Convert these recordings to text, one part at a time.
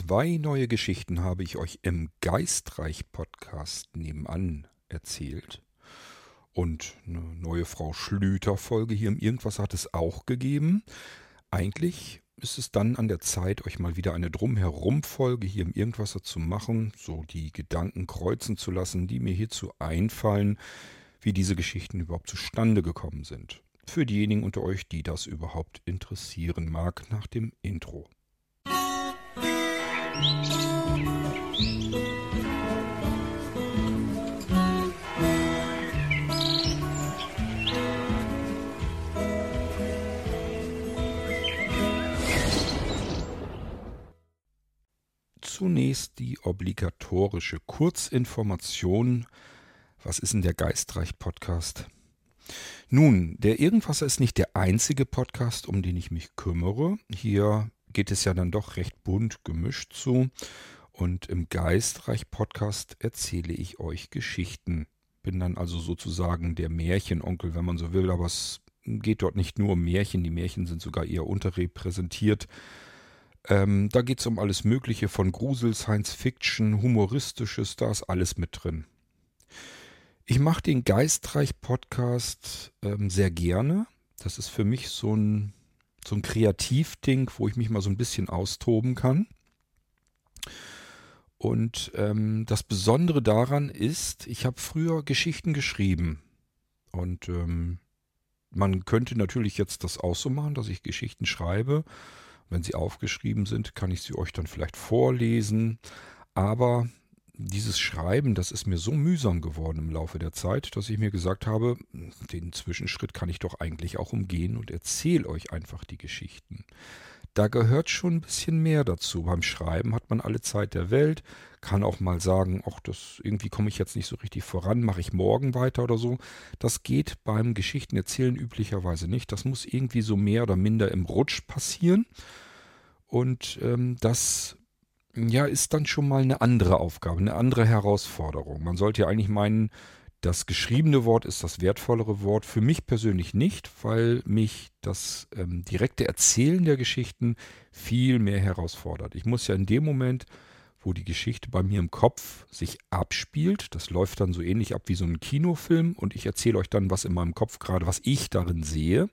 Zwei neue Geschichten habe ich euch im Geistreich-Podcast nebenan erzählt. Und eine neue Frau Schlüter-Folge hier im Irgendwas hat es auch gegeben. Eigentlich ist es dann an der Zeit, euch mal wieder eine Drumherum-Folge hier im Irgendwasser zu machen, so die Gedanken kreuzen zu lassen, die mir hierzu einfallen, wie diese Geschichten überhaupt zustande gekommen sind. Für diejenigen unter euch, die das überhaupt interessieren mag, nach dem Intro. Zunächst die obligatorische Kurzinformation. Was ist denn der Geistreich-Podcast? Nun, der Irgendwasser ist nicht der einzige Podcast, um den ich mich kümmere. Hier geht es ja dann doch recht bunt gemischt zu. Und im Geistreich-Podcast erzähle ich euch Geschichten. Bin dann also sozusagen der Märchenonkel, wenn man so will, aber es geht dort nicht nur um Märchen, die Märchen sind sogar eher unterrepräsentiert. Ähm, da geht es um alles Mögliche von Grusel, Science Fiction, Humoristisches, da ist alles mit drin. Ich mache den Geistreich-Podcast ähm, sehr gerne. Das ist für mich so ein so ein Kreativding, wo ich mich mal so ein bisschen austoben kann. Und ähm, das Besondere daran ist, ich habe früher Geschichten geschrieben. Und ähm, man könnte natürlich jetzt das auch so machen, dass ich Geschichten schreibe. Wenn sie aufgeschrieben sind, kann ich sie euch dann vielleicht vorlesen. Aber dieses Schreiben, das ist mir so mühsam geworden im Laufe der Zeit, dass ich mir gesagt habe, den Zwischenschritt kann ich doch eigentlich auch umgehen und erzähle euch einfach die Geschichten. Da gehört schon ein bisschen mehr dazu. Beim Schreiben hat man alle Zeit der Welt, kann auch mal sagen, ach, das irgendwie komme ich jetzt nicht so richtig voran, mache ich morgen weiter oder so. Das geht beim Geschichtenerzählen üblicherweise nicht. Das muss irgendwie so mehr oder minder im Rutsch passieren. Und ähm, das ja, ist dann schon mal eine andere Aufgabe, eine andere Herausforderung. Man sollte ja eigentlich meinen, das geschriebene Wort ist das wertvollere Wort. Für mich persönlich nicht, weil mich das ähm, direkte Erzählen der Geschichten viel mehr herausfordert. Ich muss ja in dem Moment, wo die Geschichte bei mir im Kopf sich abspielt, das läuft dann so ähnlich ab wie so ein Kinofilm und ich erzähle euch dann, was in meinem Kopf gerade, was ich darin sehe.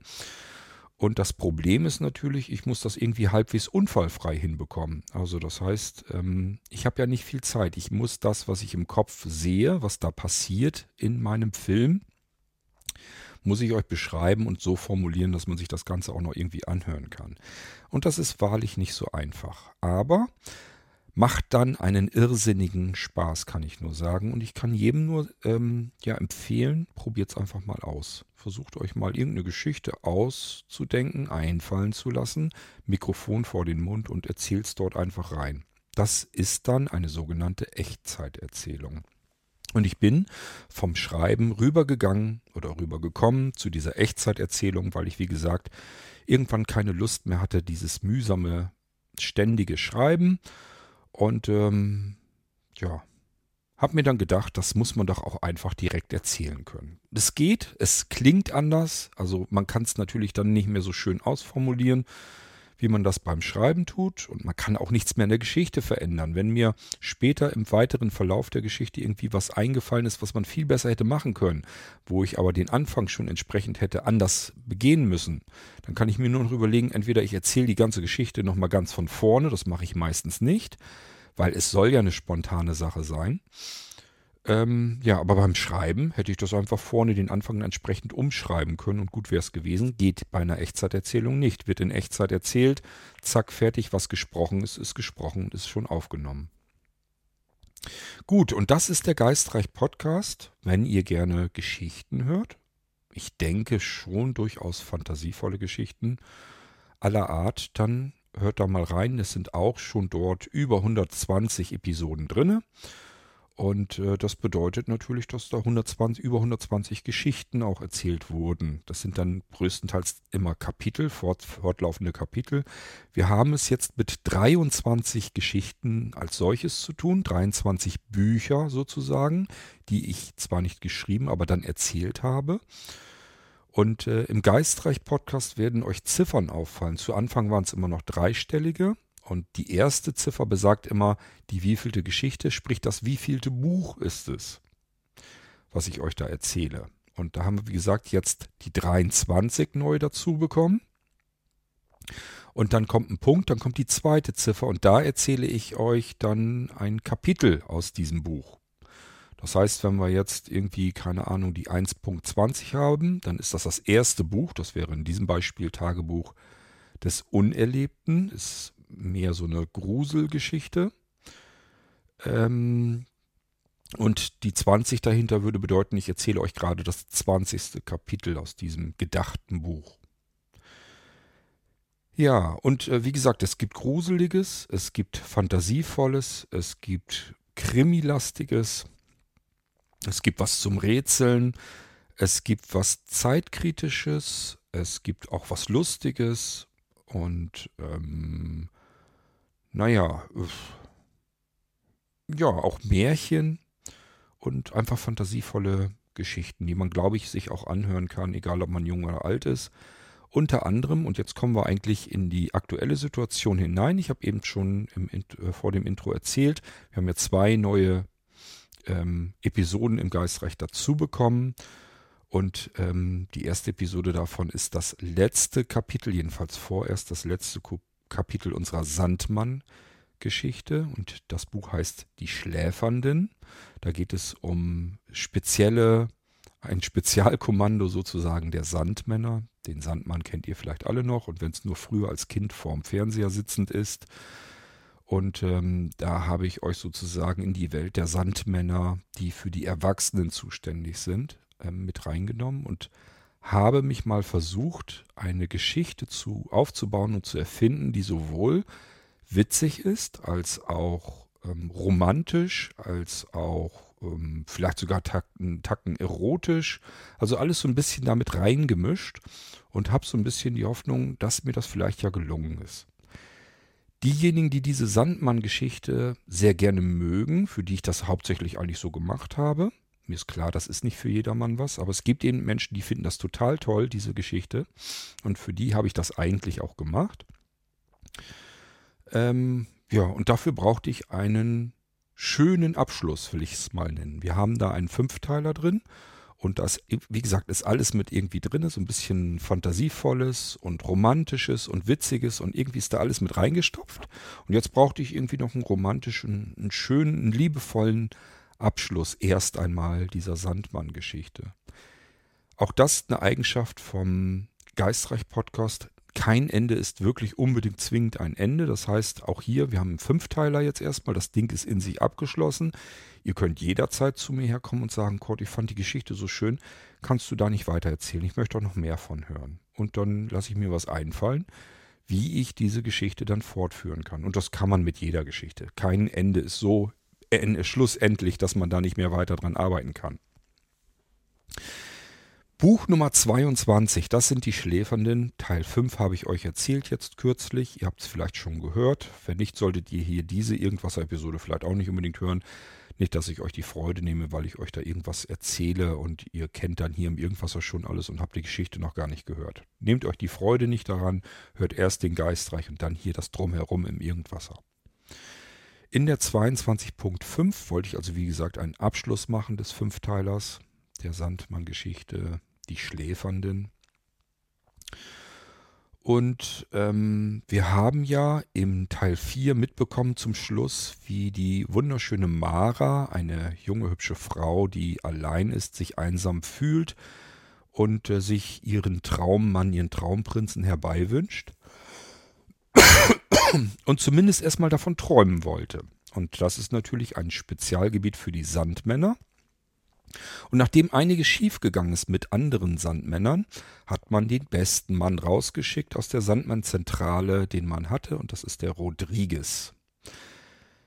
Und das Problem ist natürlich, ich muss das irgendwie halbwegs unfallfrei hinbekommen. Also das heißt, ähm, ich habe ja nicht viel Zeit. Ich muss das, was ich im Kopf sehe, was da passiert in meinem Film, muss ich euch beschreiben und so formulieren, dass man sich das Ganze auch noch irgendwie anhören kann. Und das ist wahrlich nicht so einfach. Aber macht dann einen irrsinnigen Spaß, kann ich nur sagen. Und ich kann jedem nur ähm, ja, empfehlen, probiert es einfach mal aus. Versucht euch mal irgendeine Geschichte auszudenken, einfallen zu lassen, Mikrofon vor den Mund und erzählt es dort einfach rein. Das ist dann eine sogenannte Echtzeiterzählung. Und ich bin vom Schreiben rübergegangen oder rübergekommen zu dieser Echtzeiterzählung, weil ich, wie gesagt, irgendwann keine Lust mehr hatte, dieses mühsame, ständige Schreiben und ähm, ja, habe mir dann gedacht, das muss man doch auch einfach direkt erzählen können. Es geht, es klingt anders, also man kann es natürlich dann nicht mehr so schön ausformulieren wie man das beim Schreiben tut. Und man kann auch nichts mehr in der Geschichte verändern. Wenn mir später im weiteren Verlauf der Geschichte irgendwie was eingefallen ist, was man viel besser hätte machen können, wo ich aber den Anfang schon entsprechend hätte anders begehen müssen, dann kann ich mir nur noch überlegen, entweder ich erzähle die ganze Geschichte nochmal ganz von vorne, das mache ich meistens nicht, weil es soll ja eine spontane Sache sein. Ähm, ja, aber beim Schreiben hätte ich das einfach vorne den Anfang entsprechend umschreiben können und gut wäre es gewesen. Geht bei einer Echtzeiterzählung nicht. Wird in Echtzeit erzählt, zack, fertig, was gesprochen ist, ist gesprochen und ist schon aufgenommen. Gut, und das ist der Geistreich Podcast. Wenn ihr gerne Geschichten hört, ich denke schon durchaus fantasievolle Geschichten aller Art, dann hört da mal rein. Es sind auch schon dort über 120 Episoden drinne. Und äh, das bedeutet natürlich, dass da 120, über 120 Geschichten auch erzählt wurden. Das sind dann größtenteils immer Kapitel, fort, fortlaufende Kapitel. Wir haben es jetzt mit 23 Geschichten als solches zu tun, 23 Bücher sozusagen, die ich zwar nicht geschrieben, aber dann erzählt habe. Und äh, im Geistreich-Podcast werden euch Ziffern auffallen. Zu Anfang waren es immer noch dreistellige Und die erste Ziffer besagt immer, die wievielte Geschichte, sprich das wievielte Buch ist es, was ich euch da erzähle. Und da haben wir, wie gesagt, jetzt die 23 neu dazu bekommen. Und dann kommt ein Punkt, dann kommt die zweite Ziffer und da erzähle ich euch dann ein Kapitel aus diesem Buch. Das heißt, wenn wir jetzt irgendwie, keine Ahnung, die 1.20 haben, dann ist das das erste Buch, das wäre in diesem Beispiel Tagebuch des Unerlebten, ist mehr so eine Gruselgeschichte. Ähm, und die 20 dahinter würde bedeuten, ich erzähle euch gerade das 20. Kapitel aus diesem gedachten Buch. Ja, und äh, wie gesagt, es gibt Gruseliges, es gibt Fantasievolles, es gibt Krimilastiges, es gibt was zum Rätseln, es gibt was Zeitkritisches, es gibt auch was Lustiges und ähm, naja, ja, auch Märchen und einfach fantasievolle Geschichten, die man, glaube ich, sich auch anhören kann, egal ob man jung oder alt ist. Unter anderem, und jetzt kommen wir eigentlich in die aktuelle Situation hinein. Ich habe eben schon im, äh, vor dem Intro erzählt, wir haben ja zwei neue ähm, Episoden im Geistreich dazu bekommen. Und ähm, die erste Episode davon ist das letzte Kapitel, jedenfalls vorerst das letzte Kapitel unserer Sandmann-Geschichte. Und das Buch heißt Die Schläfernden. Da geht es um spezielle, ein Spezialkommando sozusagen der Sandmänner. Den Sandmann kennt ihr vielleicht alle noch. Und wenn es nur früher als Kind vorm Fernseher sitzend ist, und ähm, da habe ich euch sozusagen in die Welt der Sandmänner, die für die Erwachsenen zuständig sind, ähm, mit reingenommen und habe mich mal versucht, eine Geschichte zu aufzubauen und zu erfinden, die sowohl witzig ist, als auch ähm, romantisch, als auch ähm, vielleicht sogar Tacken, Tacken erotisch. Also alles so ein bisschen damit reingemischt und habe so ein bisschen die Hoffnung, dass mir das vielleicht ja gelungen ist. Diejenigen, die diese Sandmann-Geschichte sehr gerne mögen, für die ich das hauptsächlich eigentlich so gemacht habe, mir ist klar, das ist nicht für jedermann was, aber es gibt eben Menschen, die finden das total toll, diese Geschichte. Und für die habe ich das eigentlich auch gemacht. Ähm, ja, und dafür brauchte ich einen schönen Abschluss, will ich es mal nennen. Wir haben da einen Fünfteiler drin und das, wie gesagt, ist alles mit irgendwie drin, so ein bisschen Fantasievolles und Romantisches und Witziges und irgendwie ist da alles mit reingestopft. Und jetzt brauchte ich irgendwie noch einen romantischen, einen schönen, einen liebevollen Abschluss erst einmal dieser Sandmann-Geschichte. Auch das ist eine Eigenschaft vom Geistreich-Podcast. Kein Ende ist wirklich unbedingt zwingend ein Ende. Das heißt, auch hier, wir haben einen Fünfteiler jetzt erstmal. Das Ding ist in sich abgeschlossen. Ihr könnt jederzeit zu mir herkommen und sagen, Kurt, ich fand die Geschichte so schön. Kannst du da nicht weiter erzählen? Ich möchte auch noch mehr von hören. Und dann lasse ich mir was einfallen, wie ich diese Geschichte dann fortführen kann. Und das kann man mit jeder Geschichte. Kein Ende ist so schlussendlich, dass man da nicht mehr weiter dran arbeiten kann. Buch Nummer 22, das sind die Schläfernden. Teil 5 habe ich euch erzählt jetzt kürzlich. Ihr habt es vielleicht schon gehört. Wenn nicht, solltet ihr hier diese Irgendwas-Episode vielleicht auch nicht unbedingt hören. Nicht, dass ich euch die Freude nehme, weil ich euch da irgendwas erzähle und ihr kennt dann hier im Irgendwasser schon alles und habt die Geschichte noch gar nicht gehört. Nehmt euch die Freude nicht daran, hört erst den Geistreich und dann hier das Drumherum im Irgendwasser. In der 22.5 wollte ich also wie gesagt einen Abschluss machen des Fünfteilers der Sandmann-Geschichte Die Schläfernden. Und ähm, wir haben ja im Teil 4 mitbekommen zum Schluss, wie die wunderschöne Mara, eine junge, hübsche Frau, die allein ist, sich einsam fühlt und äh, sich ihren Traummann, ihren Traumprinzen herbeiwünscht und zumindest erstmal davon träumen wollte. Und das ist natürlich ein Spezialgebiet für die Sandmänner. Und nachdem einiges schiefgegangen ist mit anderen Sandmännern, hat man den besten Mann rausgeschickt aus der Sandmannzentrale, den man hatte, und das ist der Rodriguez.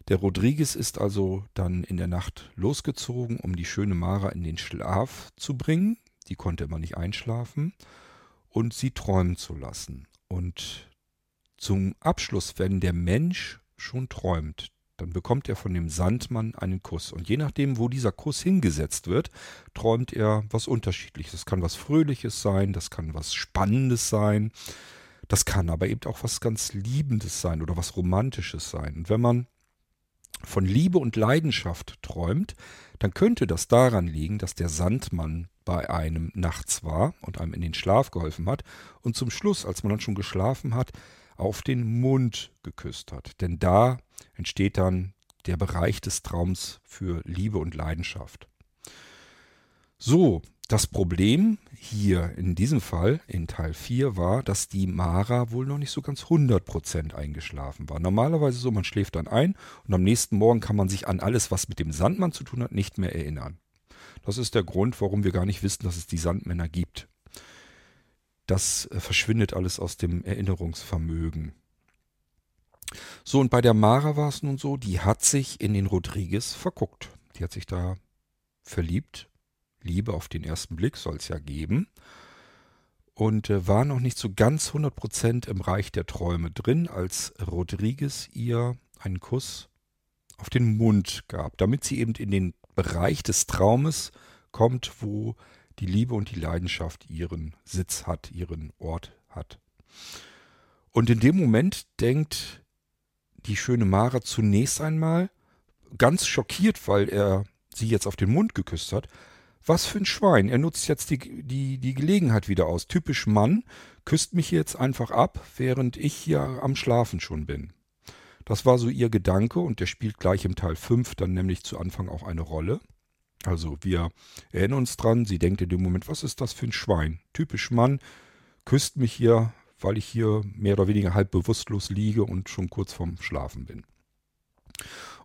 Der Rodriguez ist also dann in der Nacht losgezogen, um die schöne Mara in den Schlaf zu bringen. Die konnte immer nicht einschlafen und sie träumen zu lassen. Und zum Abschluss, wenn der Mensch schon träumt, dann bekommt er von dem Sandmann einen Kuss. Und je nachdem, wo dieser Kuss hingesetzt wird, träumt er was Unterschiedliches. Das kann was Fröhliches sein, das kann was Spannendes sein, Das kann aber eben auch was ganz Liebendes sein oder was Romantisches sein. Und wenn man von Liebe und Leidenschaft träumt, dann könnte das daran liegen, dass der Sandmann bei einem nachts war und einem in den Schlaf geholfen hat und zum Schluss, als man dann schon geschlafen hat, auf den Mund geküsst hat. Denn da entsteht dann der Bereich des Traums für Liebe und Leidenschaft. So, das Problem hier in diesem Fall, in Teil 4, war, dass die Mara wohl noch nicht so ganz 100% eingeschlafen war. Normalerweise so, man schläft dann ein und am nächsten Morgen kann man sich an alles, was mit dem Sandmann zu tun hat, nicht mehr erinnern. Das ist der Grund, warum wir gar nicht wissen, dass es die Sandmänner gibt. Das äh, verschwindet alles aus dem Erinnerungsvermögen. So, und bei der Mara war es nun so, die hat sich in den Rodriguez verguckt. Die hat sich da verliebt. Liebe auf den ersten Blick soll es ja geben. Und äh, war noch nicht so ganz 100% im Reich der Träume drin, als Rodriguez ihr einen Kuss auf den Mund gab, damit sie eben in den Bereich des Traumes kommt, wo die Liebe und die Leidenschaft ihren Sitz hat, ihren Ort hat. Und in dem Moment denkt die schöne Mara zunächst einmal, ganz schockiert, weil er sie jetzt auf den Mund geküsst hat, was für ein Schwein, er nutzt jetzt die, die, die Gelegenheit wieder aus. Typisch Mann, küsst mich jetzt einfach ab, während ich hier am Schlafen schon bin. Das war so ihr Gedanke und der spielt gleich im Teil 5 dann nämlich zu Anfang auch eine Rolle. Also wir erinnern uns dran, sie denkt in dem Moment, was ist das für ein Schwein? Typisch Mann, küsst mich hier, weil ich hier mehr oder weniger halb bewusstlos liege und schon kurz vorm Schlafen bin.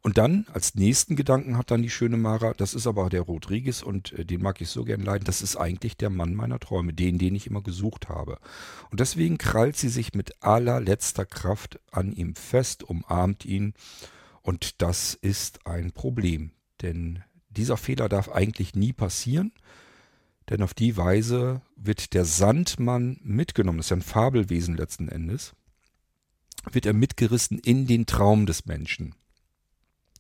Und dann als nächsten Gedanken hat dann die schöne Mara, das ist aber der Rodriguez und äh, den mag ich so gern leiden, das ist eigentlich der Mann meiner Träume, den, den ich immer gesucht habe. Und deswegen krallt sie sich mit allerletzter Kraft an ihm fest, umarmt ihn und das ist ein Problem, denn dieser Fehler darf eigentlich nie passieren, denn auf die Weise wird der Sandmann mitgenommen, das ist ja ein Fabelwesen letzten Endes, wird er mitgerissen in den Traum des Menschen.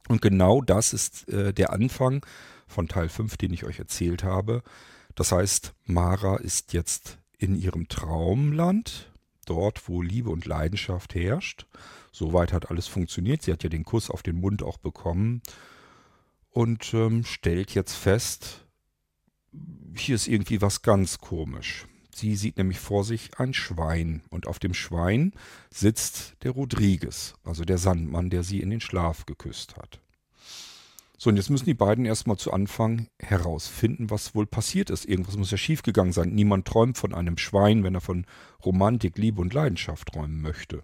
Und genau das ist äh, der Anfang von Teil 5, den ich euch erzählt habe. Das heißt, Mara ist jetzt in ihrem Traumland, dort, wo Liebe und Leidenschaft herrscht. Soweit hat alles funktioniert. Sie hat ja den Kuss auf den Mund auch bekommen und ähm, stellt jetzt fest, hier ist irgendwie was ganz komisch. Sie sieht nämlich vor sich ein Schwein und auf dem Schwein sitzt der Rodriguez, also der Sandmann, der sie in den Schlaf geküsst hat. So, und jetzt müssen die beiden erstmal zu Anfang herausfinden, was wohl passiert ist. Irgendwas muss ja schiefgegangen sein. Niemand träumt von einem Schwein, wenn er von Romantik, Liebe und Leidenschaft träumen möchte.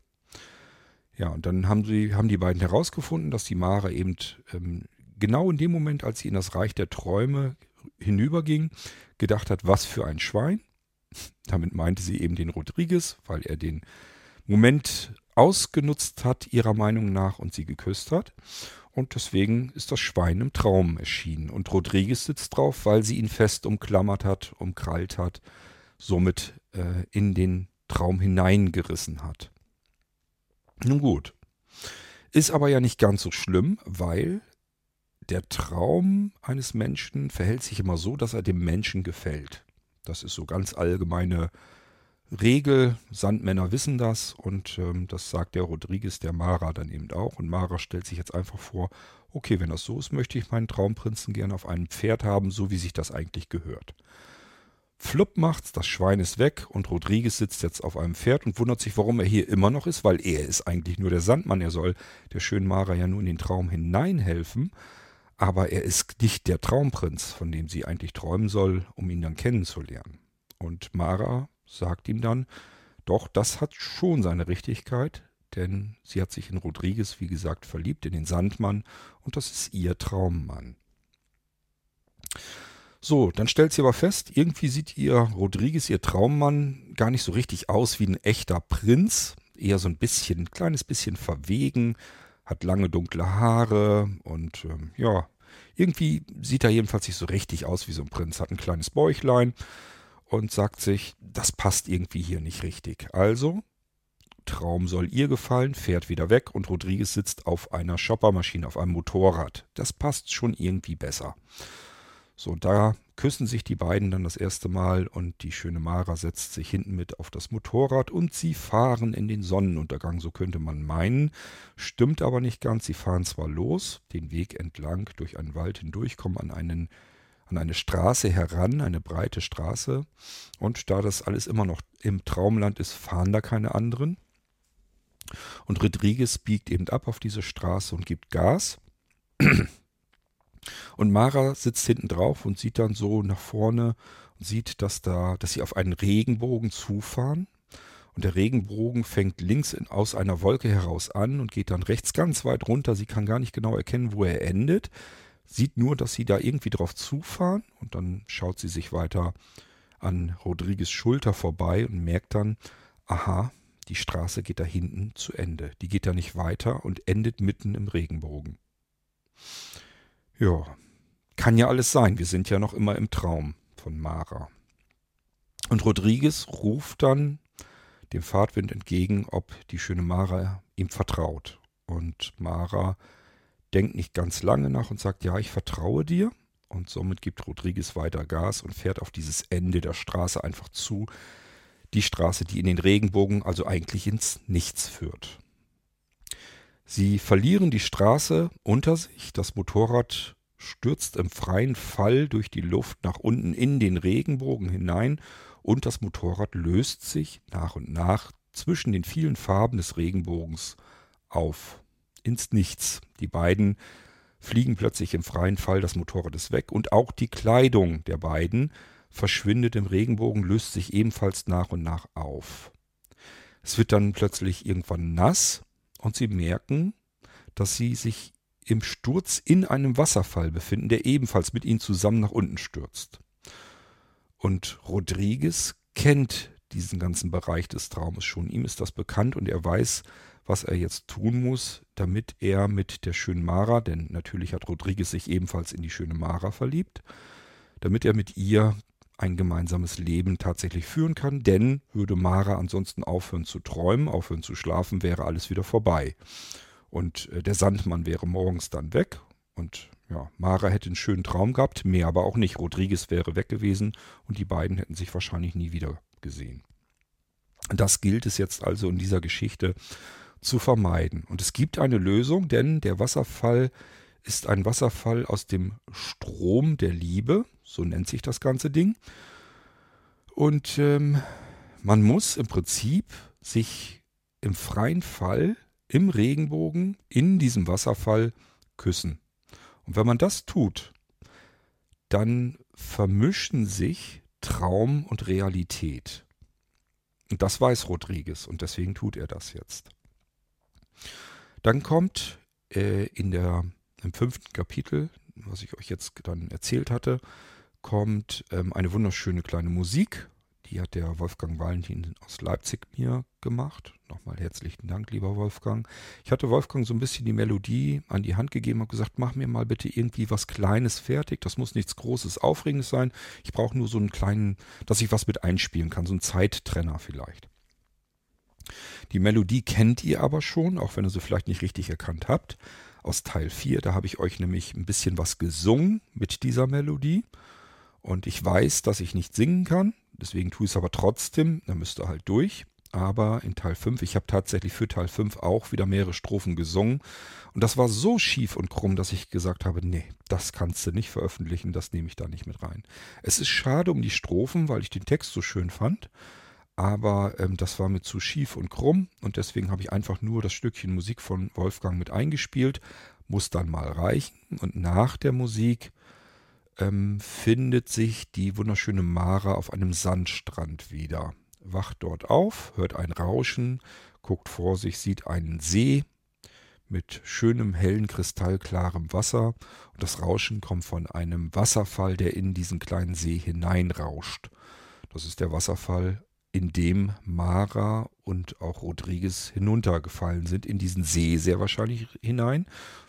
Ja, und dann haben, sie, haben die beiden herausgefunden, dass die Mara eben ähm, genau in dem Moment, als sie in das Reich der Träume hinüberging, gedacht hat, was für ein Schwein. Damit meinte sie eben den Rodriguez, weil er den Moment ausgenutzt hat, ihrer Meinung nach, und sie geküsst hat. Und deswegen ist das Schwein im Traum erschienen. Und Rodriguez sitzt drauf, weil sie ihn fest umklammert hat, umkrallt hat, somit äh, in den Traum hineingerissen hat. Nun gut. Ist aber ja nicht ganz so schlimm, weil der Traum eines Menschen verhält sich immer so, dass er dem Menschen gefällt. Das ist so ganz allgemeine Regel. Sandmänner wissen das und ähm, das sagt der Rodriguez der Mara dann eben auch. Und Mara stellt sich jetzt einfach vor, okay, wenn das so ist, möchte ich meinen Traumprinzen gerne auf einem Pferd haben, so wie sich das eigentlich gehört. Flupp macht's, das Schwein ist weg und Rodriguez sitzt jetzt auf einem Pferd und wundert sich, warum er hier immer noch ist, weil er ist eigentlich nur der Sandmann. Er soll der schönen Mara ja nur in den Traum hineinhelfen. Aber er ist nicht der Traumprinz, von dem sie eigentlich träumen soll, um ihn dann kennenzulernen. Und Mara sagt ihm dann, doch, das hat schon seine Richtigkeit, denn sie hat sich in Rodriguez, wie gesagt, verliebt, in den Sandmann, und das ist ihr Traummann. So, dann stellt sie aber fest, irgendwie sieht ihr Rodriguez, ihr Traummann, gar nicht so richtig aus wie ein echter Prinz, eher so ein bisschen, ein kleines bisschen verwegen, hat lange dunkle Haare und ähm, ja, irgendwie sieht er jedenfalls nicht so richtig aus wie so ein Prinz, hat ein kleines Bäuchlein und sagt sich, das passt irgendwie hier nicht richtig. Also, Traum soll ihr gefallen, fährt wieder weg und Rodriguez sitzt auf einer Shoppermaschine, auf einem Motorrad. Das passt schon irgendwie besser. So, da küssen sich die beiden dann das erste Mal und die schöne Mara setzt sich hinten mit auf das Motorrad und sie fahren in den Sonnenuntergang, so könnte man meinen. Stimmt aber nicht ganz, sie fahren zwar los, den Weg entlang durch einen Wald hindurch, kommen an einen an eine Straße heran, eine breite Straße. Und da das alles immer noch im Traumland ist, fahren da keine anderen. Und Rodriguez biegt eben ab auf diese Straße und gibt Gas. Und Mara sitzt hinten drauf und sieht dann so nach vorne und sieht, dass da, dass sie auf einen Regenbogen zufahren. Und der Regenbogen fängt links in, aus einer Wolke heraus an und geht dann rechts ganz weit runter. Sie kann gar nicht genau erkennen, wo er endet. Sieht nur, dass sie da irgendwie drauf zufahren und dann schaut sie sich weiter an Rodriguez Schulter vorbei und merkt dann, aha, die Straße geht da hinten zu Ende. Die geht da nicht weiter und endet mitten im Regenbogen. Ja, kann ja alles sein. Wir sind ja noch immer im Traum von Mara. Und Rodriguez ruft dann dem Fahrtwind entgegen, ob die schöne Mara ihm vertraut. Und Mara denkt nicht ganz lange nach und sagt, ja, ich vertraue dir. Und somit gibt Rodriguez weiter Gas und fährt auf dieses Ende der Straße einfach zu. Die Straße, die in den Regenbogen, also eigentlich ins Nichts führt. Sie verlieren die Straße unter sich. Das Motorrad stürzt im freien Fall durch die Luft nach unten in den Regenbogen hinein und das Motorrad löst sich nach und nach zwischen den vielen Farben des Regenbogens auf ins Nichts. Die beiden fliegen plötzlich im freien Fall, das Motorrad ist weg und auch die Kleidung der beiden verschwindet im Regenbogen, löst sich ebenfalls nach und nach auf. Es wird dann plötzlich irgendwann nass und sie merken, dass sie sich im Sturz in einem Wasserfall befinden, der ebenfalls mit ihnen zusammen nach unten stürzt. Und Rodriguez kennt diesen ganzen Bereich des Traumes schon. Ihm ist das bekannt und er weiß, was er jetzt tun muss, damit er mit der schönen Mara, denn natürlich hat Rodriguez sich ebenfalls in die schöne Mara verliebt, damit er mit ihr ein gemeinsames Leben tatsächlich führen kann, denn würde Mara ansonsten aufhören zu träumen, aufhören zu schlafen, wäre alles wieder vorbei. Und äh, der Sandmann wäre morgens dann weg und ja, Mara hätte einen schönen Traum gehabt, mehr aber auch nicht. Rodriguez wäre weg gewesen und die beiden hätten sich wahrscheinlich nie wieder gesehen. Das gilt es jetzt also in dieser Geschichte zu vermeiden. Und es gibt eine Lösung, denn der Wasserfall ist ein Wasserfall aus dem Strom der Liebe, so nennt sich das ganze Ding. Und ähm, man muss im Prinzip sich im freien Fall, im Regenbogen, in diesem Wasserfall küssen. Und wenn man das tut, dann vermischen sich Traum und Realität. Und das weiß Rodriguez und deswegen tut er das jetzt. Dann kommt äh, in der, im fünften Kapitel, was ich euch jetzt dann erzählt hatte, kommt ähm, eine wunderschöne kleine Musik. Die hat der Wolfgang Valentin aus Leipzig mir gemacht. Nochmal herzlichen Dank, lieber Wolfgang. Ich hatte Wolfgang so ein bisschen die Melodie an die Hand gegeben und gesagt, mach mir mal bitte irgendwie was Kleines fertig. Das muss nichts Großes, Aufregendes sein. Ich brauche nur so einen kleinen, dass ich was mit einspielen kann, so einen Zeittrenner vielleicht. Die Melodie kennt ihr aber schon, auch wenn ihr sie vielleicht nicht richtig erkannt habt, aus Teil 4. Da habe ich euch nämlich ein bisschen was gesungen mit dieser Melodie. Und ich weiß, dass ich nicht singen kann, deswegen tue ich es aber trotzdem. Da müsst ihr halt durch. Aber in Teil 5, ich habe tatsächlich für Teil 5 auch wieder mehrere Strophen gesungen. Und das war so schief und krumm, dass ich gesagt habe, nee, das kannst du nicht veröffentlichen, das nehme ich da nicht mit rein. Es ist schade um die Strophen, weil ich den Text so schön fand aber ähm, das war mir zu schief und krumm und deswegen habe ich einfach nur das Stückchen Musik von Wolfgang mit eingespielt, muss dann mal reichen und nach der Musik ähm, findet sich die wunderschöne Mara auf einem Sandstrand wieder, wacht dort auf, hört ein Rauschen, guckt vor sich, sieht einen See mit schönem, hellen, kristallklarem Wasser. Und das Rauschen kommt von einem Wasserfall, der in diesen kleinen See hineinrauscht. Das ist der Wasserfall in dem Mara und auch Rodriguez hinuntergefallen sind, in diesen See sehr wahrscheinlich hinein.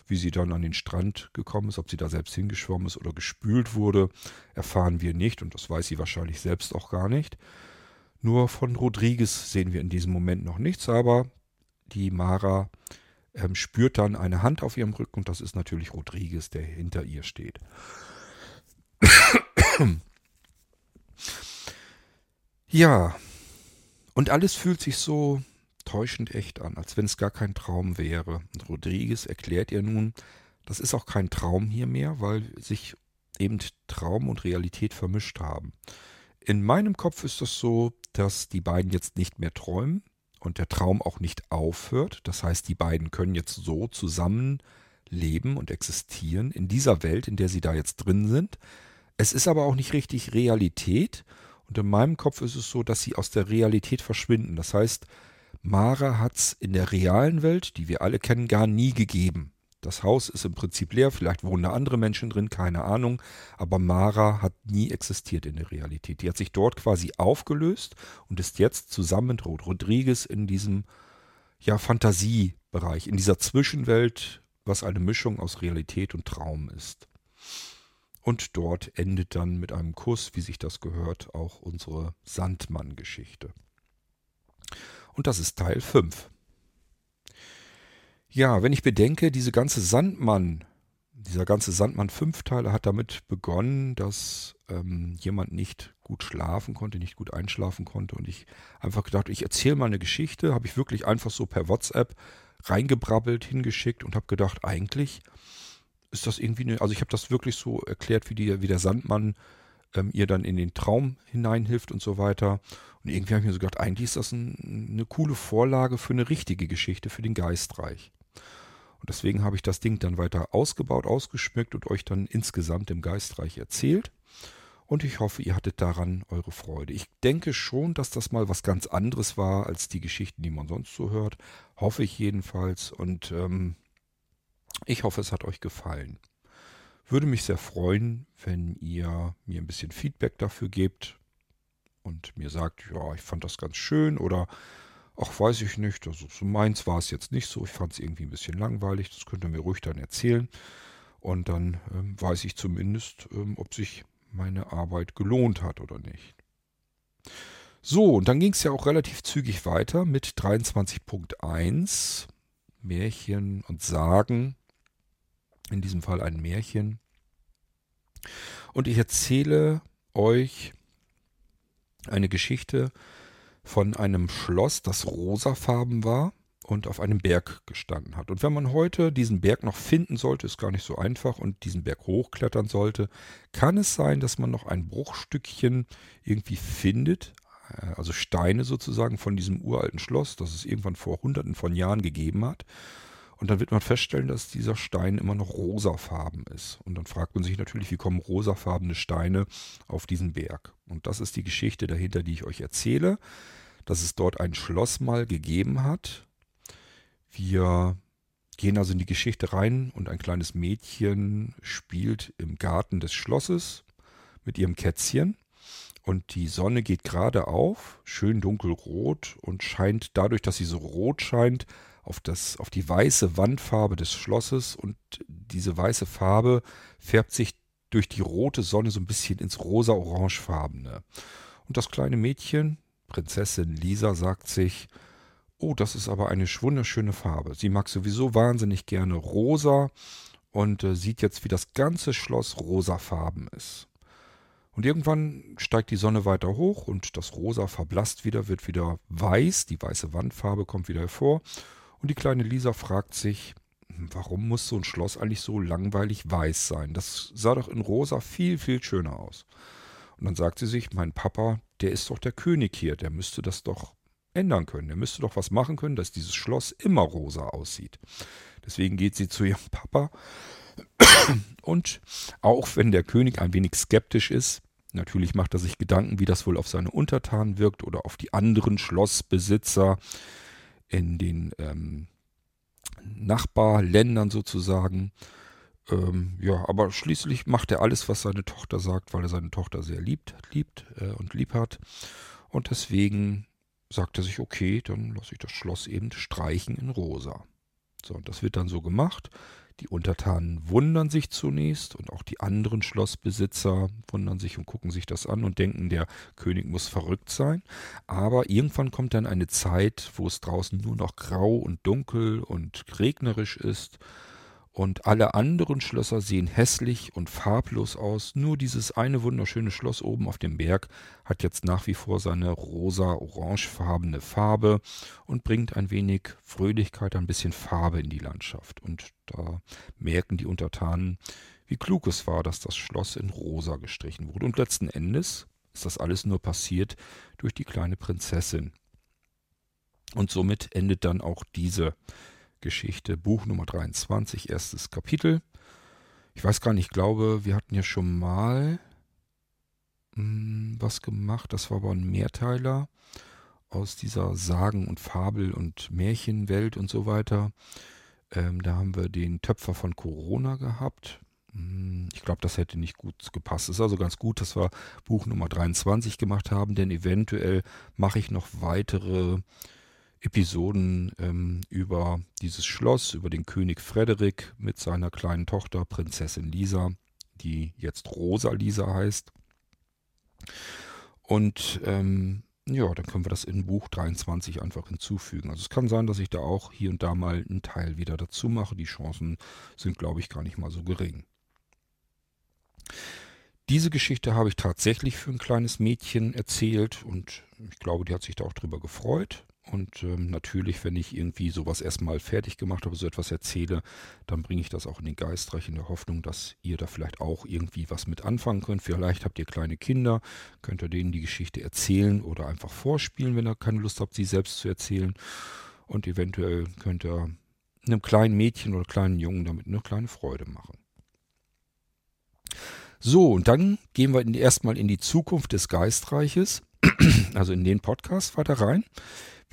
Wie sie dann an den Strand gekommen ist, ob sie da selbst hingeschwommen ist oder gespült wurde, erfahren wir nicht und das weiß sie wahrscheinlich selbst auch gar nicht. Nur von Rodriguez sehen wir in diesem Moment noch nichts, aber die Mara ähm, spürt dann eine Hand auf ihrem Rücken und das ist natürlich Rodriguez, der hinter ihr steht. ja, und alles fühlt sich so täuschend echt an, als wenn es gar kein Traum wäre. Und Rodriguez erklärt ihr nun, das ist auch kein Traum hier mehr, weil sich eben Traum und Realität vermischt haben. In meinem Kopf ist das so, dass die beiden jetzt nicht mehr träumen und der Traum auch nicht aufhört. Das heißt, die beiden können jetzt so zusammen leben und existieren in dieser Welt, in der sie da jetzt drin sind. Es ist aber auch nicht richtig Realität. Und in meinem Kopf ist es so, dass sie aus der Realität verschwinden. Das heißt, Mara hat es in der realen Welt, die wir alle kennen, gar nie gegeben. Das Haus ist im Prinzip leer, vielleicht wohnen da andere Menschen drin, keine Ahnung. Aber Mara hat nie existiert in der Realität. Die hat sich dort quasi aufgelöst und ist jetzt zusammen mit Rodriguez in diesem ja, Fantasiebereich, in dieser Zwischenwelt, was eine Mischung aus Realität und Traum ist. Und dort endet dann mit einem Kuss, wie sich das gehört, auch unsere Sandmann-Geschichte. Und das ist Teil 5. Ja, wenn ich bedenke, diese ganze Sandmann, dieser ganze Sandmann-Fünfteile hat damit begonnen, dass ähm, jemand nicht gut schlafen konnte, nicht gut einschlafen konnte. Und ich einfach gedacht, ich erzähle mal eine Geschichte, habe ich wirklich einfach so per WhatsApp reingebrabbelt, hingeschickt und habe gedacht, eigentlich ist das irgendwie eine, also ich habe das wirklich so erklärt, wie, die, wie der Sandmann ähm, ihr dann in den Traum hineinhilft und so weiter. Und irgendwie habe ich mir so gedacht, eigentlich ist das ein, eine coole Vorlage für eine richtige Geschichte, für den Geistreich. Und deswegen habe ich das Ding dann weiter ausgebaut, ausgeschmückt und euch dann insgesamt im Geistreich erzählt. Und ich hoffe, ihr hattet daran eure Freude. Ich denke schon, dass das mal was ganz anderes war als die Geschichten, die man sonst so hört. Hoffe ich jedenfalls. Und ähm, ich hoffe, es hat euch gefallen. Würde mich sehr freuen, wenn ihr mir ein bisschen Feedback dafür gebt und mir sagt, ja, ich fand das ganz schön oder ach, weiß ich nicht, also so meins war es jetzt nicht so, ich fand es irgendwie ein bisschen langweilig, das könnt ihr mir ruhig dann erzählen und dann ähm, weiß ich zumindest, ähm, ob sich meine Arbeit gelohnt hat oder nicht. So, und dann ging es ja auch relativ zügig weiter mit 23.1 Märchen und Sagen. In diesem Fall ein Märchen. Und ich erzähle euch eine Geschichte von einem Schloss, das rosafarben war und auf einem Berg gestanden hat. Und wenn man heute diesen Berg noch finden sollte, ist gar nicht so einfach und diesen Berg hochklettern sollte, kann es sein, dass man noch ein Bruchstückchen irgendwie findet, äh, also Steine sozusagen von diesem uralten Schloss, das es irgendwann vor hunderten von Jahren gegeben hat. Und dann wird man feststellen, dass dieser Stein immer noch rosafarben ist. Und dann fragt man sich natürlich, wie kommen rosafarbene Steine auf diesen Berg? Und das ist die Geschichte dahinter, die ich euch erzähle, dass es dort ein Schloss mal gegeben hat, wir gehen also in die Geschichte rein und ein kleines Mädchen spielt im Garten des Schlosses mit ihrem Kätzchen. Und die Sonne geht gerade auf, schön dunkelrot und scheint dadurch, dass sie so rot scheint, auf, das, auf die weiße Wandfarbe des Schlosses. Und diese weiße Farbe färbt sich durch die rote Sonne so ein bisschen ins rosa-orangefarbene. Und das kleine Mädchen, Prinzessin Lisa, sagt sich, Oh, das ist aber eine wunderschöne Farbe. Sie mag sowieso wahnsinnig gerne rosa und äh, sieht jetzt, wie das ganze Schloss rosafarben ist. Und irgendwann steigt die Sonne weiter hoch und das Rosa verblasst wieder, wird wieder weiß, die weiße Wandfarbe kommt wieder hervor. Und die kleine Lisa fragt sich, warum muss so ein Schloss eigentlich so langweilig weiß sein? Das sah doch in Rosa viel, viel schöner aus. Und dann sagt sie sich, mein Papa, der ist doch der König hier, der müsste das doch ändern können. Er müsste doch was machen können, dass dieses Schloss immer rosa aussieht. Deswegen geht sie zu ihrem Papa. Und auch wenn der König ein wenig skeptisch ist, natürlich macht er sich Gedanken, wie das wohl auf seine Untertanen wirkt oder auf die anderen Schlossbesitzer in den ähm, Nachbarländern sozusagen. Ähm, ja, aber schließlich macht er alles, was seine Tochter sagt, weil er seine Tochter sehr liebt, liebt äh, und lieb hat. Und deswegen sagt er sich, okay, dann lasse ich das Schloss eben streichen in rosa. So, und das wird dann so gemacht. Die Untertanen wundern sich zunächst und auch die anderen Schlossbesitzer wundern sich und gucken sich das an und denken, der König muss verrückt sein. Aber irgendwann kommt dann eine Zeit, wo es draußen nur noch grau und dunkel und regnerisch ist. Und alle anderen Schlösser sehen hässlich und farblos aus. Nur dieses eine wunderschöne Schloss oben auf dem Berg hat jetzt nach wie vor seine rosa-orangefarbene Farbe und bringt ein wenig Fröhlichkeit, ein bisschen Farbe in die Landschaft. Und da merken die Untertanen, wie klug es war, dass das Schloss in rosa gestrichen wurde. Und letzten Endes ist das alles nur passiert durch die kleine Prinzessin. Und somit endet dann auch diese Geschichte, Buch Nummer 23, erstes Kapitel. Ich weiß gar nicht, ich glaube, wir hatten ja schon mal mh, hm, was gemacht. Das war aber ein Mehrteiler aus dieser Sagen- und Fabel- und Märchenwelt und so weiter. Ähm, da haben wir den Töpfer von Corona gehabt. Hm, ich glaube, das hätte nicht gut gepasst. Es ist also ganz gut, dass wir Buch Nummer 23 gemacht haben, denn eventuell mache ich noch weitere Episoden ähm, über dieses Schloss, über den König Frederik mit seiner kleinen Tochter Prinzessin Lisa, die jetzt Rosa Lisa heißt. Und ähm, ja, dann können wir das in Buch 23 einfach hinzufügen. Also es kann sein, dass ich da auch hier und da mal einen Teil wieder dazu mache. Die Chancen sind, glaube ich, gar nicht mal so gering. Diese Geschichte habe ich tatsächlich für ein kleines Mädchen erzählt und ich glaube, die hat sich da auch drüber gefreut. Und ähm, natürlich, wenn ich irgendwie sowas erstmal fertig gemacht habe, so etwas erzähle, dann bringe ich das auch in den Geistreich in der Hoffnung, dass ihr da vielleicht auch irgendwie was mit anfangen könnt. Vielleicht habt ihr kleine Kinder, könnt ihr denen die Geschichte erzählen oder einfach vorspielen, wenn ihr keine Lust habt, sie selbst zu erzählen. Und eventuell könnt ihr einem kleinen Mädchen oder kleinen Jungen damit eine kleine Freude machen. So, und dann gehen wir erstmal in die Zukunft des Geistreiches, also in den Podcast weiter rein.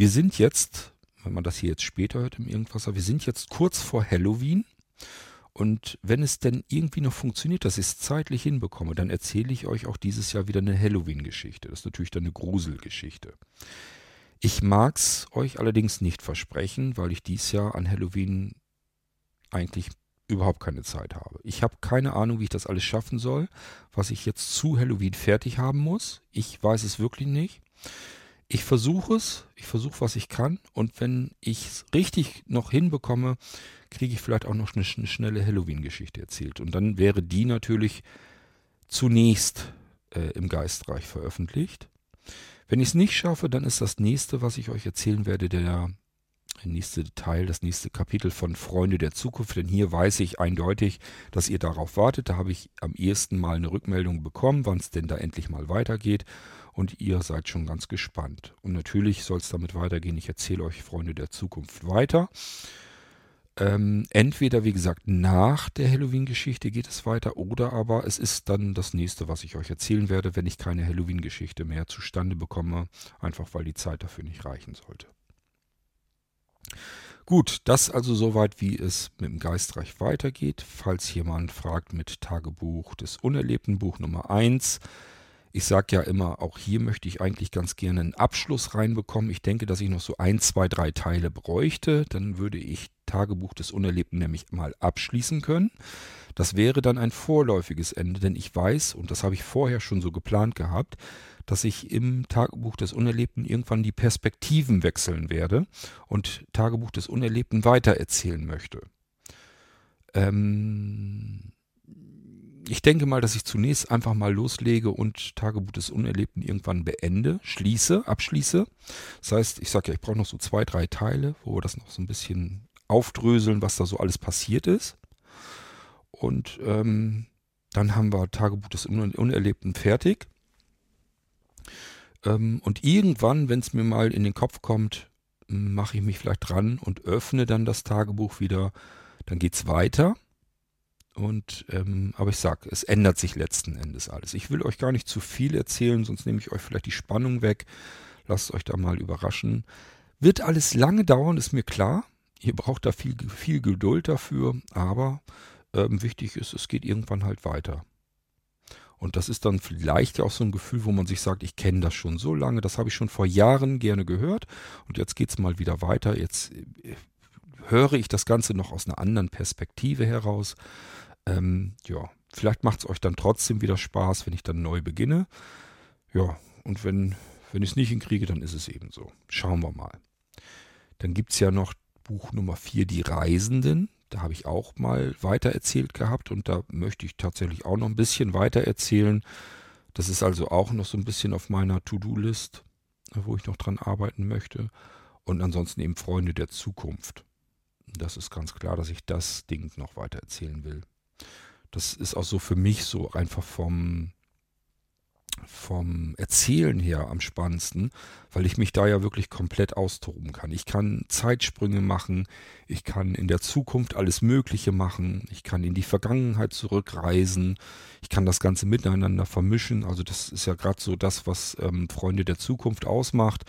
Wir sind jetzt, wenn man das hier jetzt später hört im Irgendwasser, wir sind jetzt kurz vor Halloween. Und wenn es denn irgendwie noch funktioniert, dass ich es zeitlich hinbekomme, dann erzähle ich euch auch dieses Jahr wieder eine Halloween-Geschichte. Das ist natürlich dann eine Gruselgeschichte. Ich mag es euch allerdings nicht versprechen, weil ich dies Jahr an Halloween eigentlich überhaupt keine Zeit habe. Ich habe keine Ahnung, wie ich das alles schaffen soll, was ich jetzt zu Halloween fertig haben muss. Ich weiß es wirklich nicht ich versuche es, ich versuche, was ich kann. Und wenn ich es richtig noch hinbekomme, kriege ich vielleicht auch noch eine, eine schnelle Halloween-Geschichte erzählt. Und dann wäre die natürlich zunächst äh, im Geistreich veröffentlicht. Wenn ich es nicht schaffe, dann ist das nächste, was ich euch erzählen werde, der nächste Teil, das nächste Kapitel von Freunde der Zukunft. Denn hier weiß ich eindeutig, dass ihr darauf wartet. Da habe ich am ersten Mal eine Rückmeldung bekommen, wann es denn da endlich mal weitergeht und ihr seid schon ganz gespannt. Und natürlich soll es damit weitergehen. Ich erzähle euch Freunde der Zukunft weiter. Ähm, entweder, wie gesagt, nach der Halloween-Geschichte geht es weiter oder aber es ist dann das nächste, was ich euch erzählen werde, wenn ich keine Halloween-Geschichte mehr zustande bekomme, einfach weil die Zeit dafür nicht reichen sollte. Gut, das also soweit, wie es mit dem Geistreich weitergeht. Falls jemand fragt mit Tagebuch des Unerlebten, Buch Nummer 1, ich sage ja immer, auch hier möchte ich eigentlich ganz gerne einen Abschluss reinbekommen. Ich denke, dass ich noch so ein, zwei, drei Teile bräuchte. Dann würde ich Tagebuch des Unerlebten nämlich mal abschließen können. Das wäre dann ein vorläufiges Ende, denn ich weiß, und das habe ich vorher schon so geplant gehabt, dass ich im Tagebuch des Unerlebten irgendwann die Perspektiven wechseln werde und Tagebuch des Unerlebten weitererzählen möchte. Ähm, ich denke mal, dass ich zunächst einfach mal loslege und Tagebuch des Unerlebten irgendwann beende, schließe, abschließe. Das heißt, ich sage ja, ich brauche noch so zwei, drei Teile, wo wir das noch so ein bisschen aufdröseln, was da so alles passiert ist. Und ähm, dann haben wir Tagebuch des Unerlebten fertig. Ähm, und irgendwann, wenn es mir mal in den Kopf kommt, mache ich mich vielleicht dran und öffne dann das Tagebuch wieder. Dann geht es weiter. Und ähm, aber ich sag, es ändert sich letzten Endes alles. Ich will euch gar nicht zu viel erzählen, sonst nehme ich euch vielleicht die Spannung weg. Lasst euch da mal überraschen. Wird alles lange dauern, ist mir klar. Ihr braucht da viel, viel Geduld dafür, aber ähm, wichtig ist, es geht irgendwann halt weiter. Und das ist dann vielleicht auch so ein Gefühl, wo man sich sagt, ich kenne das schon so lange, das habe ich schon vor Jahren gerne gehört und jetzt geht es mal wieder weiter. Jetzt äh, höre ich das Ganze noch aus einer anderen Perspektive heraus. Ähm, ja, vielleicht macht es euch dann trotzdem wieder Spaß, wenn ich dann neu beginne. Ja, und wenn, wenn ich es nicht hinkriege, dann ist es eben so. Schauen wir mal. Dann gibt es ja noch Buch Nummer 4, Die Reisenden. Da habe ich auch mal weiter erzählt gehabt und da möchte ich tatsächlich auch noch ein bisschen weiter erzählen. Das ist also auch noch so ein bisschen auf meiner To-Do-List, wo ich noch dran arbeiten möchte. Und ansonsten eben Freunde der Zukunft. Das ist ganz klar, dass ich das Ding noch weiter erzählen will. Das ist auch so für mich so einfach vom, vom Erzählen her am spannendsten, weil ich mich da ja wirklich komplett austoben kann. Ich kann Zeitsprünge machen, ich kann in der Zukunft alles Mögliche machen, ich kann in die Vergangenheit zurückreisen, ich kann das Ganze miteinander vermischen. Also das ist ja gerade so das, was ähm, Freunde der Zukunft ausmacht.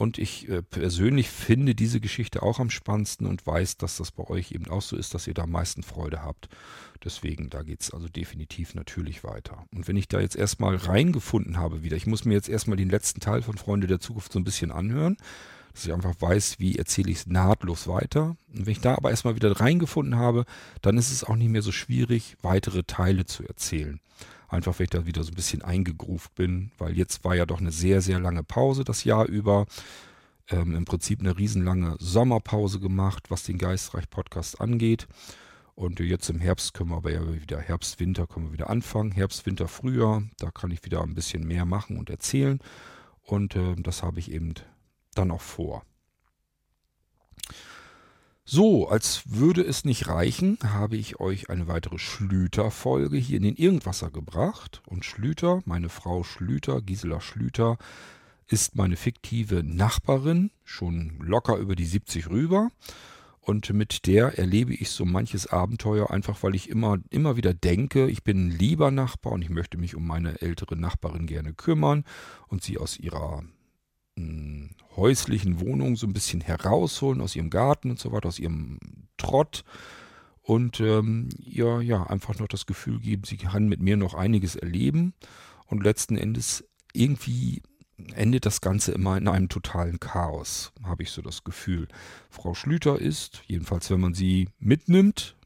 Und ich äh, persönlich finde diese Geschichte auch am spannendsten und weiß, dass das bei euch eben auch so ist, dass ihr da am meisten Freude habt. Deswegen, da geht es also definitiv natürlich weiter. Und wenn ich da jetzt erstmal reingefunden habe wieder, ich muss mir jetzt erstmal den letzten Teil von Freunde der Zukunft so ein bisschen anhören, dass ich einfach weiß, wie erzähle ich es nahtlos weiter. Und wenn ich da aber erstmal wieder reingefunden habe, dann ist es auch nicht mehr so schwierig, weitere Teile zu erzählen. Einfach, weil ich da wieder so ein bisschen eingegruft bin, weil jetzt war ja doch eine sehr, sehr lange Pause das Jahr über. Ähm, Im Prinzip eine riesenlange Sommerpause gemacht, was den Geistreich-Podcast angeht. Und jetzt im Herbst können wir aber ja wieder, Herbst, Winter können wir wieder anfangen. Herbst, Winter, Frühjahr, da kann ich wieder ein bisschen mehr machen und erzählen. Und äh, das habe ich eben dann auch vor. So, als würde es nicht reichen, habe ich euch eine weitere Schlüter-Folge hier in den Irgendwasser gebracht. Und Schlüter, meine Frau Schlüter, Gisela Schlüter, ist meine fiktive Nachbarin, schon locker über die 70 rüber. Und mit der erlebe ich so manches Abenteuer, einfach weil ich immer, immer wieder denke, ich bin ein lieber Nachbar und ich möchte mich um meine ältere Nachbarin gerne kümmern und sie aus ihrer häuslichen Wohnung so ein bisschen herausholen aus ihrem Garten und so weiter, aus ihrem Trott und ähm, ihr ja einfach noch das Gefühl geben, sie kann mit mir noch einiges erleben und letzten Endes irgendwie endet das Ganze immer in einem totalen Chaos, habe ich so das Gefühl. Frau Schlüter ist, jedenfalls wenn man sie mitnimmt,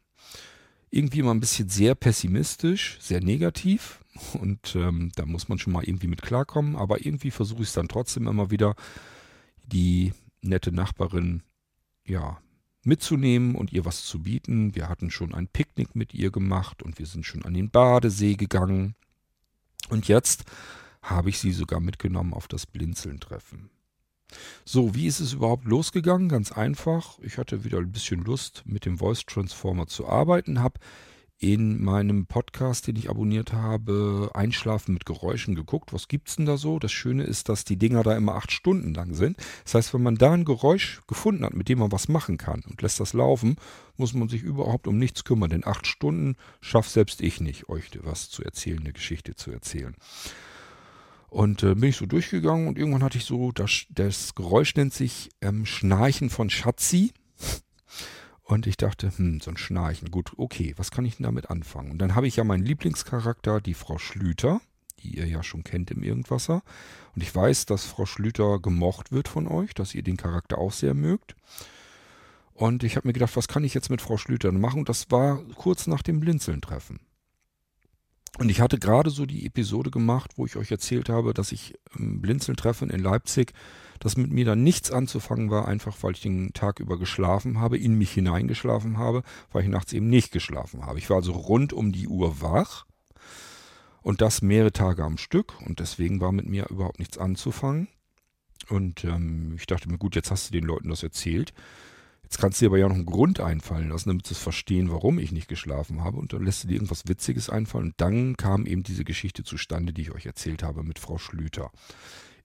irgendwie immer ein bisschen sehr pessimistisch, sehr negativ. Und ähm, da muss man schon mal irgendwie mit klarkommen. Aber irgendwie versuche ich es dann trotzdem immer wieder, die nette Nachbarin, ja, mitzunehmen und ihr was zu bieten. Wir hatten schon ein Picknick mit ihr gemacht und wir sind schon an den Badesee gegangen. Und jetzt habe ich sie sogar mitgenommen auf das Blinzeln-Treffen. So, wie ist es überhaupt losgegangen? Ganz einfach. Ich hatte wieder ein bisschen Lust, mit dem Voice Transformer zu arbeiten, habe in meinem Podcast, den ich abonniert habe, Einschlafen mit Geräuschen geguckt. Was gibt's denn da so? Das Schöne ist, dass die Dinger da immer acht Stunden lang sind. Das heißt, wenn man da ein Geräusch gefunden hat, mit dem man was machen kann und lässt das laufen, muss man sich überhaupt um nichts kümmern. Denn acht Stunden schafft selbst ich nicht, euch was zu erzählen, eine Geschichte zu erzählen. Und äh, bin ich so durchgegangen und irgendwann hatte ich so, das, das Geräusch nennt sich ähm, Schnarchen von Schatzi. Und ich dachte, hm, so ein Schnarchen, gut, okay, was kann ich denn damit anfangen? Und dann habe ich ja meinen Lieblingscharakter, die Frau Schlüter, die ihr ja schon kennt im Irgendwasser. Und ich weiß, dass Frau Schlüter gemocht wird von euch, dass ihr den Charakter auch sehr mögt. Und ich habe mir gedacht, was kann ich jetzt mit Frau Schlüter machen? Und das war kurz nach dem Blinzeln-Treffen. Und ich hatte gerade so die Episode gemacht, wo ich euch erzählt habe, dass ich Blinzeln-Treffen in Leipzig, dass mit mir da nichts anzufangen war, einfach weil ich den Tag über geschlafen habe, in mich hineingeschlafen habe, weil ich nachts eben nicht geschlafen habe. Ich war also rund um die Uhr wach und das mehrere Tage am Stück und deswegen war mit mir überhaupt nichts anzufangen. Und ähm, ich dachte mir, gut, jetzt hast du den Leuten das erzählt. Jetzt kannst du dir aber ja noch einen Grund einfallen lassen, damit sie es verstehen, warum ich nicht geschlafen habe. Und dann lässt du dir irgendwas Witziges einfallen. Und dann kam eben diese Geschichte zustande, die ich euch erzählt habe mit Frau Schlüter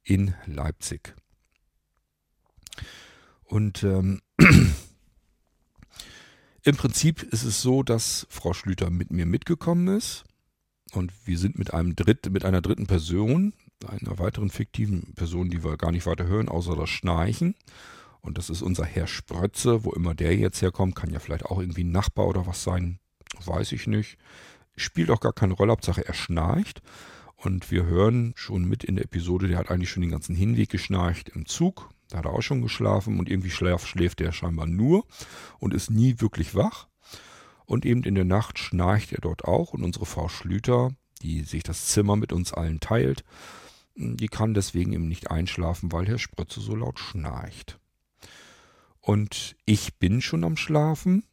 in Leipzig. Und ähm, im Prinzip ist es so, dass Frau Schlüter mit mir mitgekommen ist. Und wir sind mit einem Dritt, mit einer dritten Person, einer weiteren fiktiven Person, die wir gar nicht weiter hören, außer das Schnarchen. Und das ist unser Herr Sprötze, wo immer der jetzt herkommt. Kann ja vielleicht auch irgendwie ein Nachbar oder was sein. Weiß ich nicht. Spielt auch gar keine Rolle. Hauptsache er schnarcht. Und wir hören schon mit in der Episode, der hat eigentlich schon den ganzen Hinweg geschnarcht im Zug. Da hat er auch schon geschlafen und irgendwie schläft, schläft er scheinbar nur und ist nie wirklich wach. Und eben in der Nacht schnarcht er dort auch. Und unsere Frau Schlüter, die sich das Zimmer mit uns allen teilt, die kann deswegen eben nicht einschlafen, weil Herr Sprötze so laut schnarcht. Und ich bin schon am Schlafen.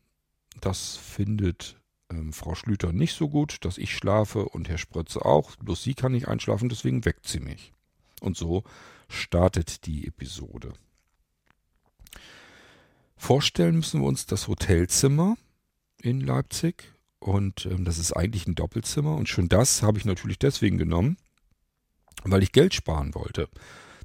Das findet ähm, Frau Schlüter nicht so gut, dass ich schlafe und Herr Sprötze auch. Bloß sie kann nicht einschlafen, deswegen weckt sie mich. Und so startet die Episode. Vorstellen müssen wir uns das Hotelzimmer in Leipzig. Und ähm, das ist eigentlich ein Doppelzimmer. Und schon das habe ich natürlich deswegen genommen, weil ich Geld sparen wollte.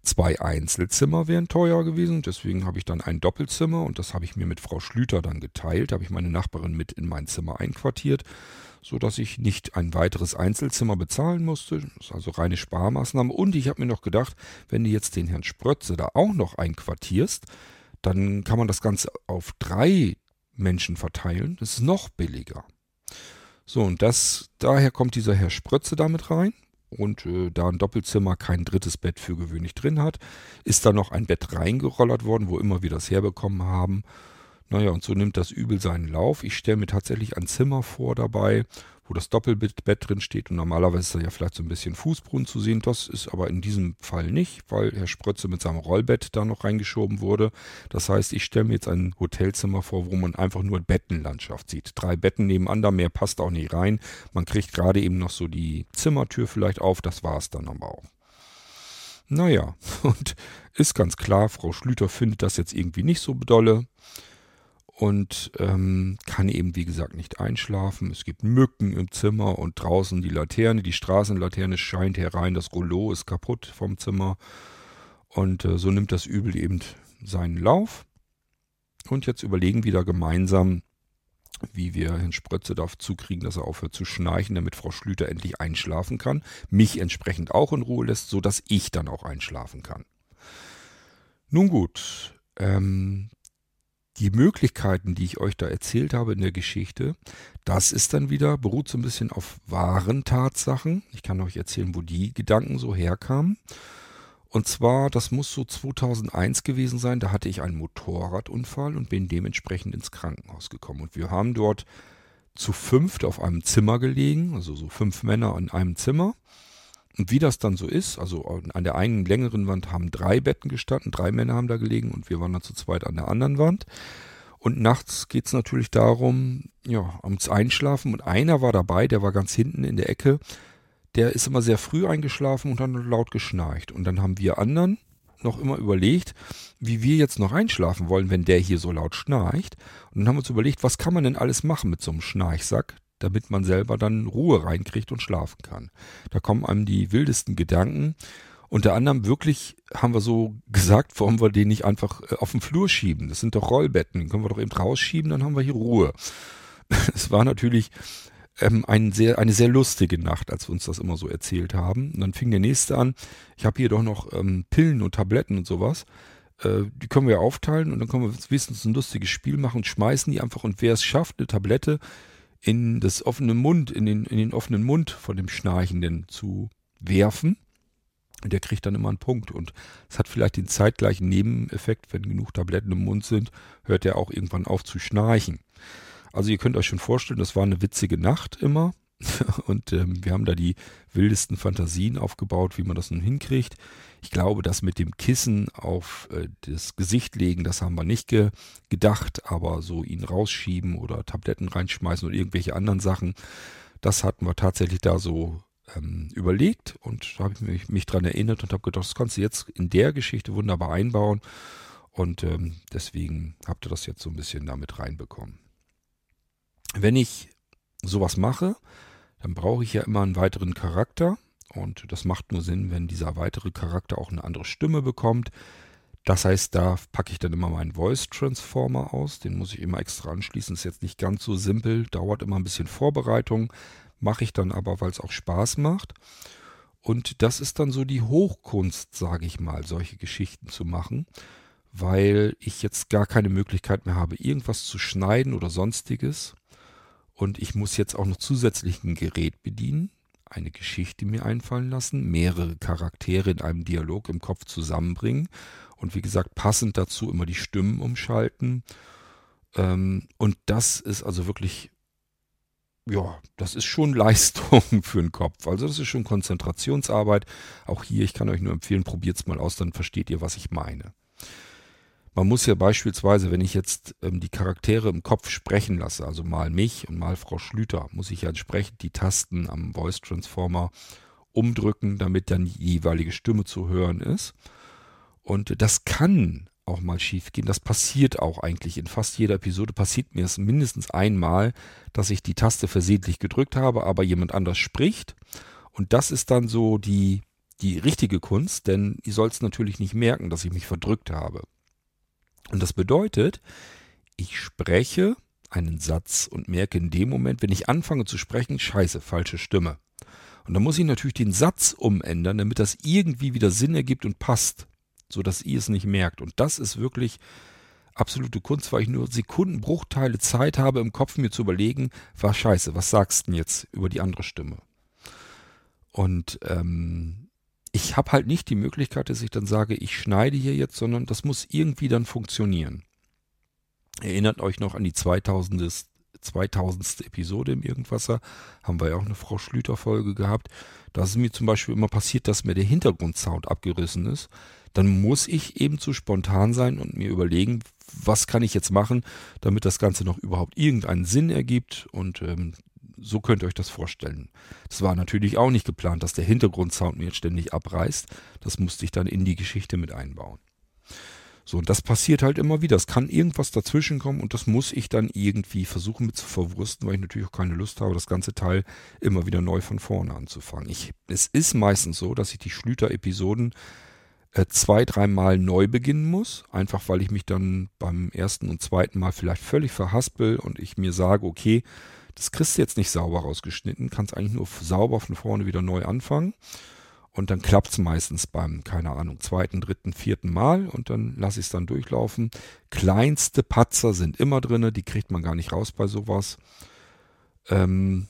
Zwei Einzelzimmer wären teuer gewesen, deswegen habe ich dann ein Doppelzimmer und das habe ich mir mit Frau Schlüter dann geteilt. Habe ich meine Nachbarin mit in mein Zimmer einquartiert, sodass ich nicht ein weiteres Einzelzimmer bezahlen musste. Das ist also reine Sparmaßnahme. Und ich habe mir noch gedacht, wenn du jetzt den Herrn Sprötze da auch noch einquartierst, dann kann man das Ganze auf drei Menschen verteilen. Das ist noch billiger. So, und das, daher kommt dieser Herr Sprötze damit rein und äh, da ein Doppelzimmer kein drittes Bett für gewöhnlich drin hat, ist da noch ein Bett reingerollert worden, wo immer wir das herbekommen haben. Naja, und so nimmt das Übel seinen Lauf. Ich stelle mir tatsächlich ein Zimmer vor dabei, wo das Doppelbett drin steht und normalerweise ist da ja vielleicht so ein bisschen Fußboden zu sehen. Das ist aber in diesem Fall nicht, weil Herr Sprötze mit seinem Rollbett da noch reingeschoben wurde. Das heißt, ich stelle mir jetzt ein Hotelzimmer vor, wo man einfach nur Bettenlandschaft sieht. Drei Betten nebeneinander, mehr passt auch nicht rein. Man kriegt gerade eben noch so die Zimmertür vielleicht auf, das war es dann aber auch. Naja, und ist ganz klar, Frau Schlüter findet das jetzt irgendwie nicht so bedolle und ähm, kann eben, wie gesagt, nicht einschlafen. Es gibt Mücken im Zimmer und draußen die Laterne, die Straßenlaterne scheint herein, das Rollo ist kaputt vom Zimmer und äh, so nimmt das Übel eben seinen Lauf. Und jetzt überlegen wir da gemeinsam, wie wir Herrn Sprötze dazu kriegen, dass er aufhört zu schnarchen, damit Frau Schlüter endlich einschlafen kann, mich entsprechend auch in Ruhe lässt, sodass ich dann auch einschlafen kann. Nun gut, ähm, die Möglichkeiten, die ich euch da erzählt habe in der Geschichte, das ist dann wieder, beruht so ein bisschen auf wahren Tatsachen. Ich kann euch erzählen, wo die Gedanken so herkamen. Und zwar, das muss so 2001 gewesen sein, da hatte ich einen Motorradunfall und bin dementsprechend ins Krankenhaus gekommen. Und wir haben dort zu fünft auf einem Zimmer gelegen, also so fünf Männer in einem Zimmer. Und wie das dann so ist, also an der einen längeren Wand haben drei Betten gestanden, drei Männer haben da gelegen und wir waren dann zu zweit an der anderen Wand. Und nachts geht es natürlich darum, ja, ums Einschlafen. Und einer war dabei, der war ganz hinten in der Ecke. Der ist immer sehr früh eingeschlafen und dann laut geschnarcht. Und dann haben wir anderen noch immer überlegt, wie wir jetzt noch einschlafen wollen, wenn der hier so laut schnarcht. Und dann haben wir uns überlegt, was kann man denn alles machen mit so einem Schnarchsack, damit man selber dann Ruhe reinkriegt und schlafen kann. Da kommen einem die wildesten Gedanken. Unter anderem wirklich haben wir so gesagt, warum wir den nicht einfach äh, auf den Flur schieben. Das sind doch Rollbetten, können wir doch eben rausschieben, dann haben wir hier Ruhe. Es war natürlich ähm, ein sehr, eine sehr lustige Nacht, als wir uns das immer so erzählt haben. Und dann fing der nächste an, ich habe hier doch noch ähm, Pillen und Tabletten und sowas. Äh, die können wir aufteilen und dann können wir wenigstens ein lustiges Spiel machen, schmeißen die einfach und wer es schafft, eine Tablette in das offene Mund, in den, in den offenen Mund von dem Schnarchenden zu werfen. Der kriegt dann immer einen Punkt. Und es hat vielleicht den zeitgleichen Nebeneffekt, wenn genug Tabletten im Mund sind, hört er auch irgendwann auf zu schnarchen. Also ihr könnt euch schon vorstellen, das war eine witzige Nacht immer. Und ähm, wir haben da die wildesten Fantasien aufgebaut, wie man das nun hinkriegt. Ich glaube, das mit dem Kissen auf äh, das Gesicht legen, das haben wir nicht ge gedacht, aber so ihn rausschieben oder Tabletten reinschmeißen oder irgendwelche anderen Sachen, das hatten wir tatsächlich da so ähm, überlegt und da habe ich mich, mich dran erinnert und habe gedacht, das kannst du jetzt in der Geschichte wunderbar einbauen und ähm, deswegen habt ihr das jetzt so ein bisschen damit reinbekommen. Wenn ich sowas mache, dann brauche ich ja immer einen weiteren Charakter und das macht nur Sinn, wenn dieser weitere Charakter auch eine andere Stimme bekommt. Das heißt, da packe ich dann immer meinen Voice Transformer aus. Den muss ich immer extra anschließen. Ist jetzt nicht ganz so simpel, dauert immer ein bisschen Vorbereitung. Mache ich dann aber, weil es auch Spaß macht. Und das ist dann so die Hochkunst, sage ich mal, solche Geschichten zu machen, weil ich jetzt gar keine Möglichkeit mehr habe, irgendwas zu schneiden oder sonstiges. Und ich muss jetzt auch noch zusätzlich ein Gerät bedienen eine Geschichte mir einfallen lassen, mehrere Charaktere in einem Dialog im Kopf zusammenbringen und wie gesagt passend dazu immer die Stimmen umschalten. Ähm, und das ist also wirklich, ja, das ist schon Leistung für den Kopf. Also das ist schon Konzentrationsarbeit. Auch hier, ich kann euch nur empfehlen, probiert es mal aus, dann versteht ihr, was ich meine. Man muss ja beispielsweise, wenn ich jetzt ähm, die Charaktere im Kopf sprechen lasse, also mal mich und mal Frau Schlüter, muss ich ja entsprechend die Tasten am Voice Transformer umdrücken, damit dann die jeweilige Stimme zu hören ist. Und das kann auch mal schief gehen. Das passiert auch eigentlich in fast jeder Episode. Passiert mir es mindestens einmal, dass ich die Taste versehentlich gedrückt habe, aber jemand anders spricht. Und das ist dann so die, die richtige Kunst, denn ihr sollt es natürlich nicht merken, dass ich mich verdrückt habe. Und das bedeutet, ich spreche einen Satz und merke in dem Moment, wenn ich anfange zu sprechen, scheiße, falsche Stimme. Und dann muss ich natürlich den Satz umändern, damit das irgendwie wieder Sinn ergibt und passt, sodass ihr es nicht merkt. Und das ist wirklich absolute Kunst, weil ich nur Sekundenbruchteile Zeit habe, im Kopf mir zu überlegen, was scheiße, was sagst du denn jetzt über die andere Stimme? Und ähm, ich habe halt nicht die Möglichkeit, dass ich dann sage, ich schneide hier jetzt, sondern das muss irgendwie dann funktionieren. Erinnert euch noch an die 2000. 2000. Episode im Irgendwasser, haben wir ja auch eine Frau Schlüter-Folge gehabt. Da ist mir zum Beispiel immer passiert, dass mir der Hintergrundsound abgerissen ist. Dann muss ich eben zu spontan sein und mir überlegen, was kann ich jetzt machen, damit das Ganze noch überhaupt irgendeinen Sinn ergibt. Und ähm, so könnt ihr euch das vorstellen. Es war natürlich auch nicht geplant, dass der Hintergrundsound mir jetzt ständig abreißt. Das musste ich dann in die Geschichte mit einbauen. So, und das passiert halt immer wieder. Es kann irgendwas dazwischen kommen und das muss ich dann irgendwie versuchen mit zu verwursten, weil ich natürlich auch keine Lust habe, das ganze Teil immer wieder neu von vorne anzufangen. Ich, es ist meistens so, dass ich die Schlüter-Episoden äh, zwei, dreimal neu beginnen muss, einfach weil ich mich dann beim ersten und zweiten Mal vielleicht völlig verhaspel und ich mir sage, okay, das kriegst du jetzt nicht sauber rausgeschnitten, kannst eigentlich nur sauber von vorne wieder neu anfangen. Und dann klappt es meistens beim, keine Ahnung, zweiten, dritten, vierten Mal und dann lasse ich es dann durchlaufen. Kleinste Patzer sind immer drinne, die kriegt man gar nicht raus bei sowas. Ähm,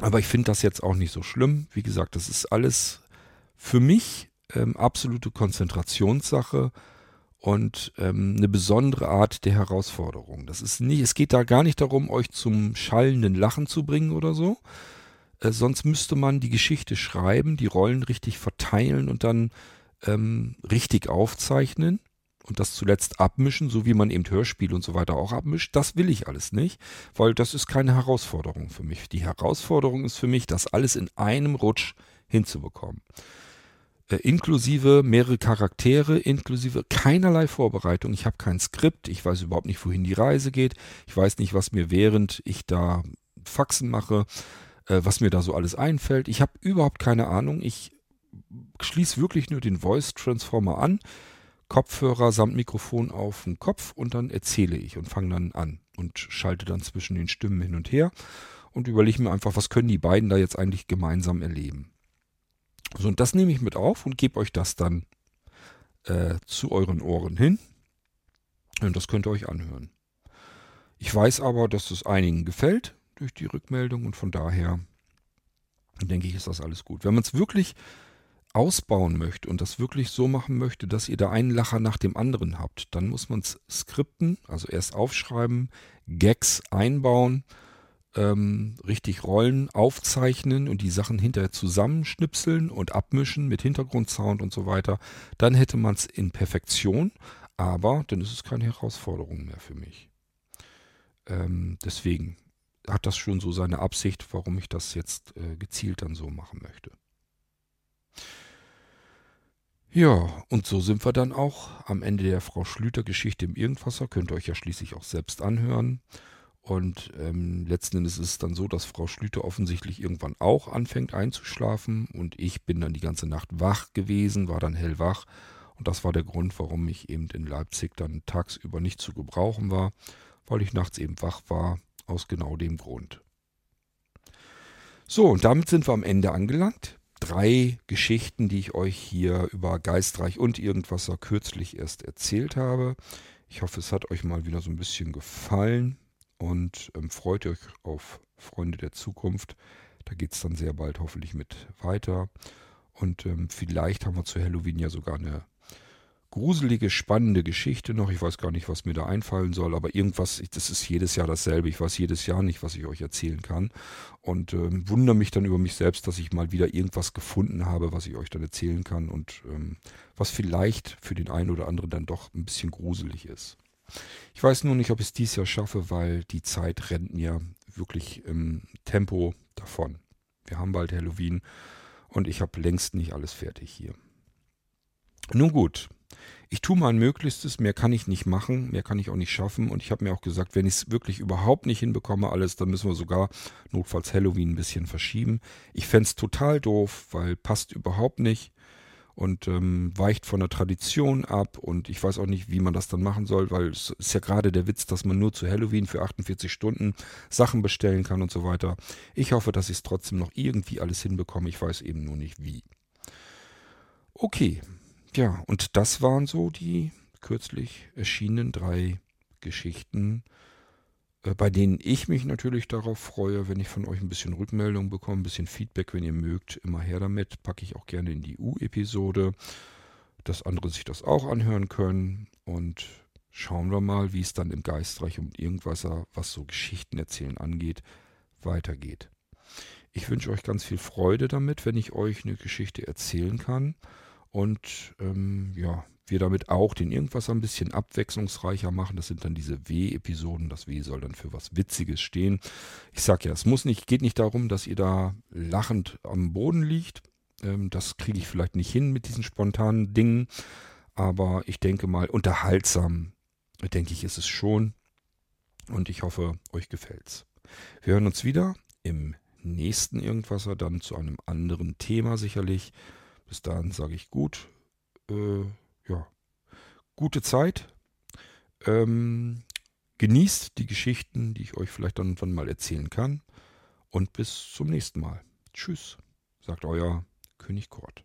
aber ich finde das jetzt auch nicht so schlimm. Wie gesagt, das ist alles für mich ähm, absolute Konzentrationssache und ähm, eine besondere Art der Herausforderung. Das ist nicht, es geht da gar nicht darum, euch zum schallenden Lachen zu bringen oder so. Äh, sonst müsste man die Geschichte schreiben, die Rollen richtig verteilen und dann ähm, richtig aufzeichnen und das zuletzt abmischen, so wie man eben Hörspiele und so weiter auch abmischt. Das will ich alles nicht, weil das ist keine Herausforderung für mich. Die Herausforderung ist für mich, das alles in einem Rutsch hinzubekommen inklusive mehrere Charaktere, inklusive keinerlei Vorbereitung. Ich habe kein Skript, ich weiß überhaupt nicht, wohin die Reise geht. Ich weiß nicht, was mir während ich da Faxen mache, äh, was mir da so alles einfällt. Ich habe überhaupt keine Ahnung. Ich schließe wirklich nur den Voice Transformer an, Kopfhörer samt Mikrofon auf den Kopf und dann erzähle ich und fange dann an und schalte dann zwischen den Stimmen hin und her und überlege mir einfach, was können die beiden da jetzt eigentlich gemeinsam erleben. So, und das nehme ich mit auf und gebe euch das dann äh, zu euren Ohren hin. Und das könnt ihr euch anhören. Ich weiß aber, dass es einigen gefällt durch die Rückmeldung und von daher denke ich, ist das alles gut. Wenn man es wirklich ausbauen möchte und das wirklich so machen möchte, dass ihr da einen Lacher nach dem anderen habt, dann muss man es skripten, also erst aufschreiben, Gags einbauen ähm, richtig Rollen aufzeichnen und die Sachen hinterher zusammenschnipseln und abmischen mit Hintergrundsound und so weiter, dann hätte man es in Perfektion, aber dann ist es keine Herausforderung mehr für mich. Ähm, deswegen hat das schon so seine Absicht, warum ich das jetzt äh, gezielt dann so machen möchte. Ja, und so sind wir dann auch am Ende der Frau Schlüter Geschichte im Irgendwasser. Könnt ihr euch ja schließlich auch selbst anhören. Und ähm, letzten Endes ist es dann so, dass Frau Schlüter offensichtlich irgendwann auch anfängt einzuschlafen und ich bin dann die ganze Nacht wach gewesen, war dann hellwach und das war der Grund, warum ich eben in Leipzig dann tagsüber nicht zu gebrauchen war, weil ich nachts eben wach war, aus genau dem Grund. So, und damit sind wir am Ende angelangt. Drei Geschichten, die ich euch hier über Geistreich und Irgendwasser kürzlich erst erzählt habe. Ich hoffe, es hat euch mal wieder so ein bisschen gefallen und ähm, freut euch auf Freunde der Zukunft. Da geht es dann sehr bald hoffentlich mit weiter. Und ähm, vielleicht haben wir zu Halloween ja sogar eine gruselige, spannende Geschichte noch. Ich weiß gar nicht, was mir da einfallen soll, aber irgendwas, das ist jedes Jahr dasselbe. Ich weiß jedes Jahr nicht, was ich euch erzählen kann. Und ähm, wundere mich dann über mich selbst, dass ich mal wieder irgendwas gefunden habe, was ich euch dann erzählen kann und ähm, was vielleicht für den einen oder anderen dann doch ein bisschen gruselig ist. Ich weiß nur nicht, ob ich es dieses Jahr schaffe, weil die Zeit rennt mir wirklich im Tempo davon. Wir haben bald Halloween und ich habe längst nicht alles fertig hier. Nun gut, ich tue mein Möglichstes, mehr kann ich nicht machen, mehr kann ich auch nicht schaffen. Und ich habe mir auch gesagt, wenn ich es wirklich überhaupt nicht hinbekomme, alles, dann müssen wir sogar notfalls Halloween ein bisschen verschieben. Ich fände es total doof, weil passt überhaupt nicht und ähm, weicht von der Tradition ab. Und ich weiß auch nicht, wie man das dann machen soll, weil es ist ja gerade der Witz, dass man nur zu Halloween für 48 Stunden Sachen bestellen kann und so weiter. Ich hoffe, dass ich es trotzdem noch irgendwie alles hinbekomme. Ich weiß eben nur nicht wie. Okay, ja, und das waren so die kürzlich erschienenen drei Geschichten, bei denen ich mich natürlich darauf freue, wenn ich von euch ein bisschen Rückmeldung bekomme, ein bisschen Feedback, wenn ihr mögt, immer her damit. Packe ich auch gerne in die U-Episode, dass andere sich das auch anhören können. Und schauen wir mal, wie es dann im Geistreich und irgendwas, was so Geschichten erzählen angeht, weitergeht. Ich wünsche euch ganz viel Freude damit, wenn ich euch eine Geschichte erzählen kann. Und ähm, ja, wir damit auch den Irgendwas ein bisschen abwechslungsreicher machen. Das sind dann diese W-Episoden. Das W soll dann für was Witziges stehen. Ich sag ja, es muss nicht, geht nicht darum, dass ihr da lachend am Boden liegt. Ähm, das kriege ich vielleicht nicht hin mit diesen spontanen Dingen. Aber ich denke mal, unterhaltsam, denke ich, ist es schon. Und ich hoffe, euch gefällt's. Wir hören uns wieder im nächsten Irgendwasser, dann zu einem anderen Thema sicherlich. Bis dahin sage ich gut. Äh, ja, gute Zeit. Ähm, genießt die Geschichten, die ich euch vielleicht dann irgendwann mal erzählen kann. Und bis zum nächsten Mal. Tschüss, sagt euer König Kurt.